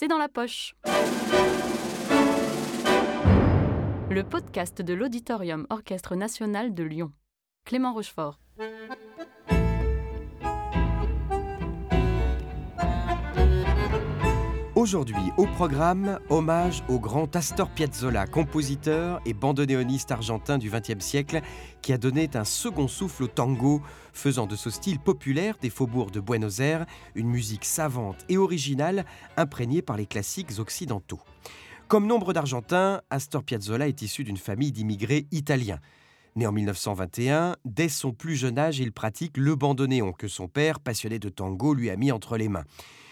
c'est dans la poche. Le podcast de l'Auditorium Orchestre National de Lyon. Clément Rochefort. Aujourd'hui, au programme, hommage au grand Astor Piazzolla, compositeur et bandoneoniste argentin du XXe siècle, qui a donné un second souffle au tango, faisant de ce style populaire des faubourgs de Buenos Aires une musique savante et originale, imprégnée par les classiques occidentaux. Comme nombre d'Argentins, Astor Piazzolla est issu d'une famille d'immigrés italiens. Né en 1921, dès son plus jeune âge, il pratique le bandoneon que son père, passionné de tango, lui a mis entre les mains.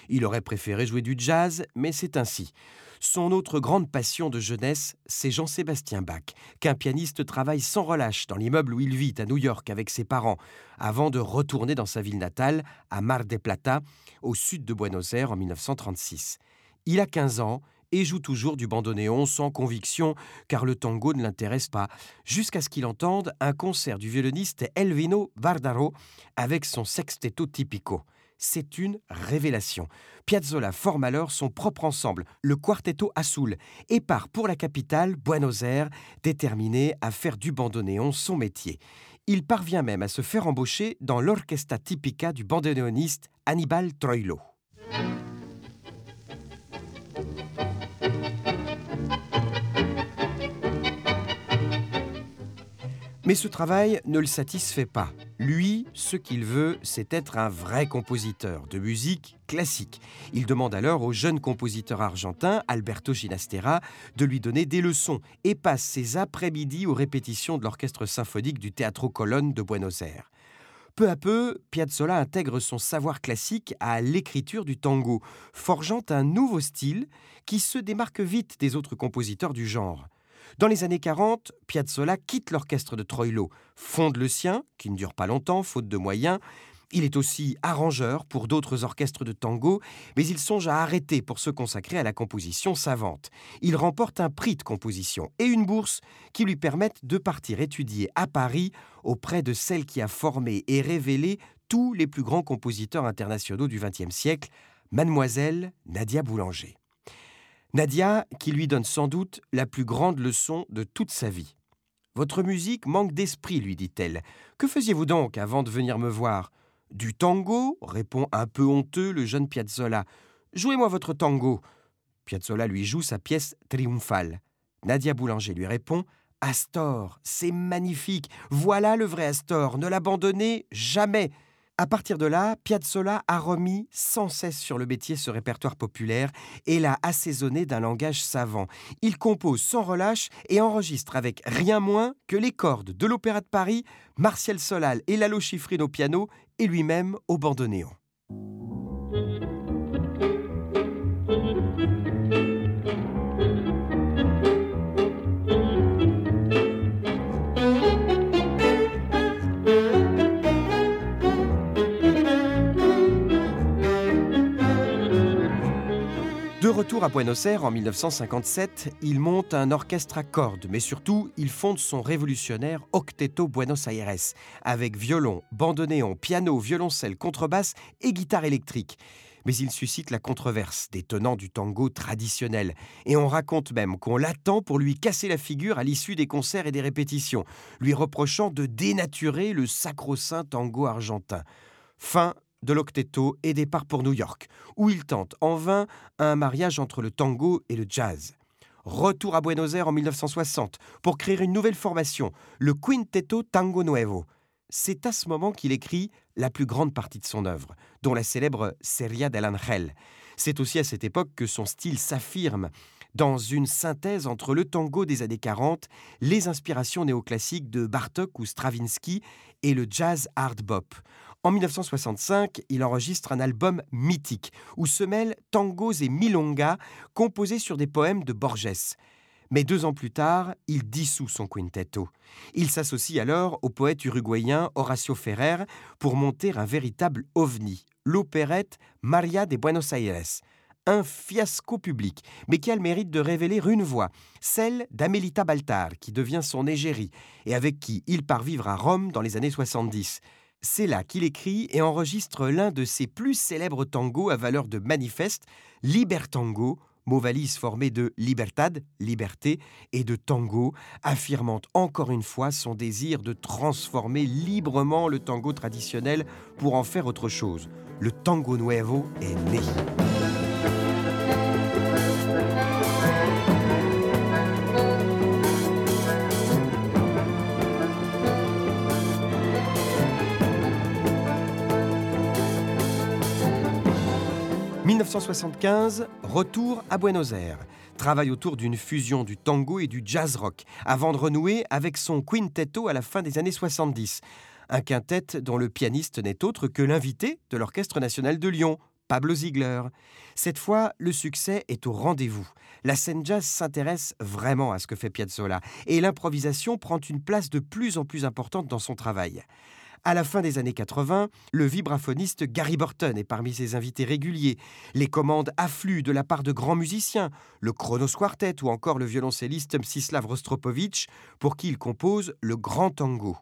Il aurait préféré jouer du jazz, mais c'est ainsi. Son autre grande passion de jeunesse, c'est Jean-Sébastien Bach, qu'un pianiste travaille sans relâche dans l'immeuble où il vit à New York avec ses parents, avant de retourner dans sa ville natale, à Mar del Plata, au sud de Buenos Aires en 1936. Il a 15 ans et joue toujours du bandoneon sans conviction, car le tango ne l'intéresse pas, jusqu'à ce qu'il entende un concert du violoniste Elvino Bardaro avec son sextetto tipico c'est une révélation. Piazzolla forme alors son propre ensemble, le Quartetto Azul, et part pour la capitale, Buenos Aires, déterminé à faire du bandoneon son métier. Il parvient même à se faire embaucher dans l'orchestra tipica du bandoneoniste Hannibal Troilo. Mais ce travail ne le satisfait pas. Lui, ce qu'il veut, c'est être un vrai compositeur de musique classique. Il demande alors au jeune compositeur argentin, Alberto Ginastera, de lui donner des leçons et passe ses après-midi aux répétitions de l'orchestre symphonique du Teatro Colonne de Buenos Aires. Peu à peu, Piazzolla intègre son savoir classique à l'écriture du tango, forgeant un nouveau style qui se démarque vite des autres compositeurs du genre. Dans les années 40, Piazzolla quitte l'orchestre de Troilo, fonde le sien, qui ne dure pas longtemps, faute de moyens. Il est aussi arrangeur pour d'autres orchestres de tango, mais il songe à arrêter pour se consacrer à la composition savante. Il remporte un prix de composition et une bourse qui lui permettent de partir étudier à Paris auprès de celle qui a formé et révélé tous les plus grands compositeurs internationaux du XXe siècle, mademoiselle Nadia Boulanger. Nadia, qui lui donne sans doute la plus grande leçon de toute sa vie. Votre musique manque d'esprit, lui dit-elle. Que faisiez-vous donc avant de venir me voir? Du tango? répond un peu honteux le jeune Piazzolla. Jouez-moi votre tango. Piazzolla lui joue sa pièce triomphale. Nadia Boulanger lui répond Astor, c'est magnifique. Voilà le vrai Astor. Ne l'abandonnez jamais. À partir de là, Piazzolla a remis sans cesse sur le métier ce répertoire populaire et l'a assaisonné d'un langage savant. Il compose sans relâche et enregistre avec rien moins que les cordes de l'Opéra de Paris, Martial Solal et Lalo Schifrin au piano et lui-même au bandoneon. À Buenos Aires en 1957, il monte un orchestre à cordes, mais surtout, il fonde son révolutionnaire Octeto Buenos Aires, avec violon, bandoneon, piano, violoncelle, contrebasse et guitare électrique. Mais il suscite la controverse des tenants du tango traditionnel, et on raconte même qu'on l'attend pour lui casser la figure à l'issue des concerts et des répétitions, lui reprochant de dénaturer le sacro-saint tango argentin. Fin de l'octetto et départ pour New York, où il tente en vain un mariage entre le tango et le jazz. Retour à Buenos Aires en 1960 pour créer une nouvelle formation, le Quintetto Tango Nuevo. C'est à ce moment qu'il écrit la plus grande partie de son œuvre, dont la célèbre Seria del Angel. C'est aussi à cette époque que son style s'affirme dans une synthèse entre le tango des années 40, les inspirations néoclassiques de Bartok ou Stravinsky et le jazz hard bop. En 1965, il enregistre un album mythique où se mêlent tangos et milongas composés sur des poèmes de Borges. Mais deux ans plus tard, il dissout son quintetto. Il s'associe alors au poète uruguayen Horacio Ferrer pour monter un véritable ovni, l'opérette Maria de Buenos Aires. Un fiasco public, mais qui a le mérite de révéler une voix, celle d'Amelita Baltar, qui devient son égérie, et avec qui il part vivre à Rome dans les années 70. C'est là qu'il écrit et enregistre l'un de ses plus célèbres tangos à valeur de manifeste, Libertango, mot valise formé de libertad, liberté, et de tango, affirmant encore une fois son désir de transformer librement le tango traditionnel pour en faire autre chose. Le tango nuevo est né. 1975, retour à Buenos Aires. Travaille autour d'une fusion du tango et du jazz rock, avant de renouer avec son quintetto à la fin des années 70. Un quintet dont le pianiste n'est autre que l'invité de l'Orchestre national de Lyon, Pablo Ziegler. Cette fois, le succès est au rendez-vous. La scène jazz s'intéresse vraiment à ce que fait Piazzolla et l'improvisation prend une place de plus en plus importante dans son travail. À la fin des années 80, le vibraphoniste Gary Burton est parmi ses invités réguliers. Les commandes affluent de la part de grands musiciens, le Kronos Quartet ou encore le violoncelliste Mstislav Rostropovich, pour qui il compose le Grand Tango.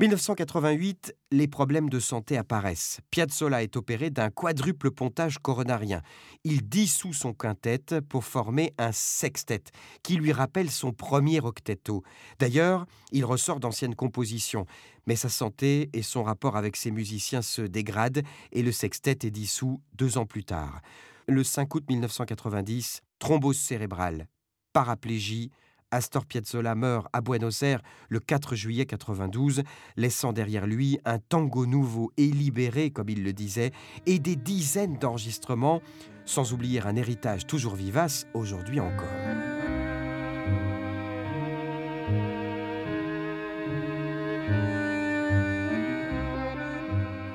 1988, les problèmes de santé apparaissent. Piazzolla est opéré d'un quadruple pontage coronarien. Il dissout son quintet pour former un sextet, qui lui rappelle son premier octetto. D'ailleurs, il ressort d'anciennes compositions, mais sa santé et son rapport avec ses musiciens se dégradent et le sextet est dissous deux ans plus tard. Le 5 août 1990, thrombose cérébrale, paraplégie, Astor Piazzolla meurt à Buenos Aires le 4 juillet 92, laissant derrière lui un tango nouveau et libéré, comme il le disait, et des dizaines d'enregistrements, sans oublier un héritage toujours vivace aujourd'hui encore.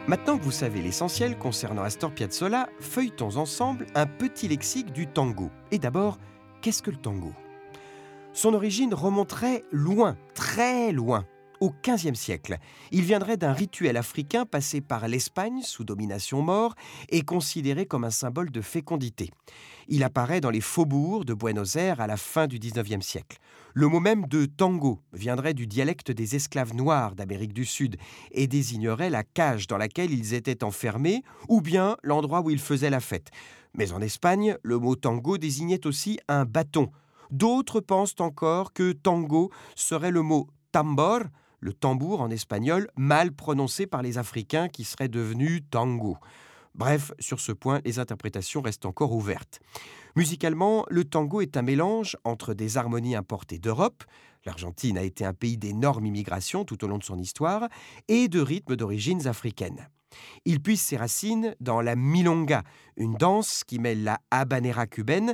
Maintenant que vous savez l'essentiel concernant Astor Piazzolla, feuilletons ensemble un petit lexique du tango. Et d'abord, qu'est-ce que le tango? Son origine remonterait loin, très loin, au XVe siècle. Il viendrait d'un rituel africain passé par l'Espagne sous domination mort et considéré comme un symbole de fécondité. Il apparaît dans les faubourgs de Buenos Aires à la fin du XIXe siècle. Le mot même de tango viendrait du dialecte des esclaves noirs d'Amérique du Sud et désignerait la cage dans laquelle ils étaient enfermés ou bien l'endroit où ils faisaient la fête. Mais en Espagne, le mot tango désignait aussi un bâton, D'autres pensent encore que tango serait le mot tambor, le tambour en espagnol, mal prononcé par les Africains qui serait devenu tango. Bref, sur ce point, les interprétations restent encore ouvertes. Musicalement, le tango est un mélange entre des harmonies importées d'Europe, l'Argentine a été un pays d'énorme immigration tout au long de son histoire, et de rythmes d'origines africaines. Il puise ses racines dans la milonga, une danse qui mêle la habanera cubaine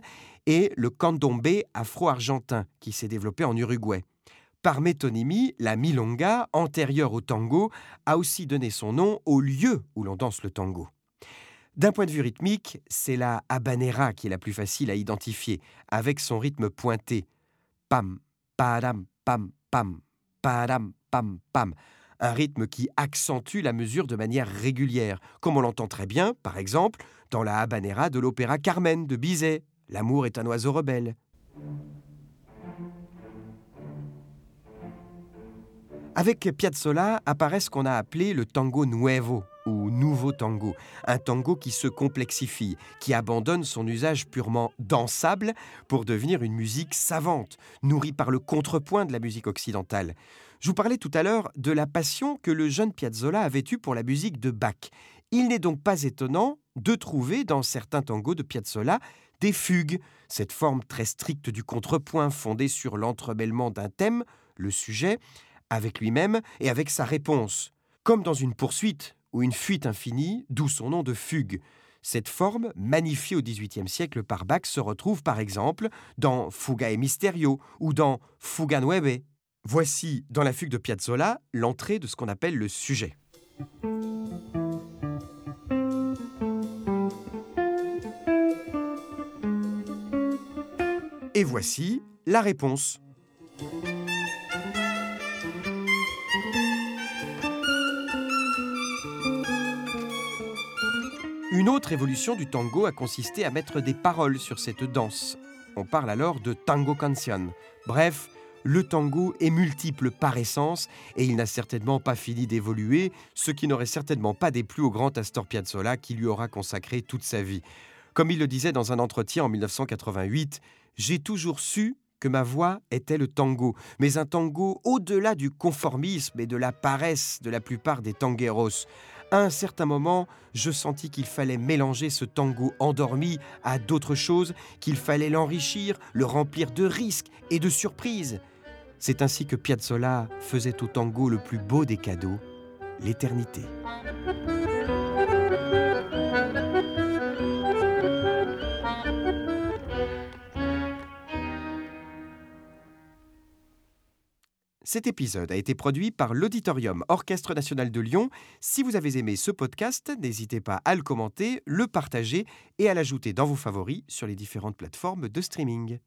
et le candombe afro-argentin qui s'est développé en Uruguay. Par métonymie, la milonga, antérieure au tango, a aussi donné son nom au lieu où l'on danse le tango. D'un point de vue rythmique, c'est la habanera qui est la plus facile à identifier, avec son rythme pointé. Pam, padam, pam, pam, padam, pam, pam un rythme qui accentue la mesure de manière régulière, comme on l'entend très bien, par exemple, dans la habanera de l'opéra Carmen de Bizet. L'amour est un oiseau rebelle. Avec Piazzolla apparaît ce qu'on a appelé le tango nuevo ou nouveau tango, un tango qui se complexifie, qui abandonne son usage purement dansable pour devenir une musique savante, nourrie par le contrepoint de la musique occidentale. Je vous parlais tout à l'heure de la passion que le jeune Piazzolla avait eue pour la musique de Bach. Il n'est donc pas étonnant de trouver dans certains tangos de Piazzolla des fugues, cette forme très stricte du contrepoint fondée sur l'entremêlement d'un thème, le sujet, avec lui-même et avec sa réponse, comme dans une poursuite ou une fuite infinie, d'où son nom de fugue. Cette forme, magnifiée au XVIIIe siècle par Bach, se retrouve par exemple dans Fuga e Misterio ou dans Fuga Nueve. Voici, dans la fugue de Piazzolla, l'entrée de ce qu'on appelle le sujet. Et voici la réponse. Une autre évolution du tango a consisté à mettre des paroles sur cette danse. On parle alors de tango canción. Bref, le tango est multiple par essence et il n'a certainement pas fini d'évoluer, ce qui n'aurait certainement pas déplu au grand Astor Piazzolla qui lui aura consacré toute sa vie. Comme il le disait dans un entretien en 1988, J'ai toujours su que ma voix était le tango, mais un tango au-delà du conformisme et de la paresse de la plupart des tangueros. À un certain moment, je sentis qu'il fallait mélanger ce tango endormi à d'autres choses, qu'il fallait l'enrichir, le remplir de risques et de surprises. C'est ainsi que Piazzolla faisait au tango le plus beau des cadeaux, l'éternité. Cet épisode a été produit par l'Auditorium Orchestre National de Lyon. Si vous avez aimé ce podcast, n'hésitez pas à le commenter, le partager et à l'ajouter dans vos favoris sur les différentes plateformes de streaming.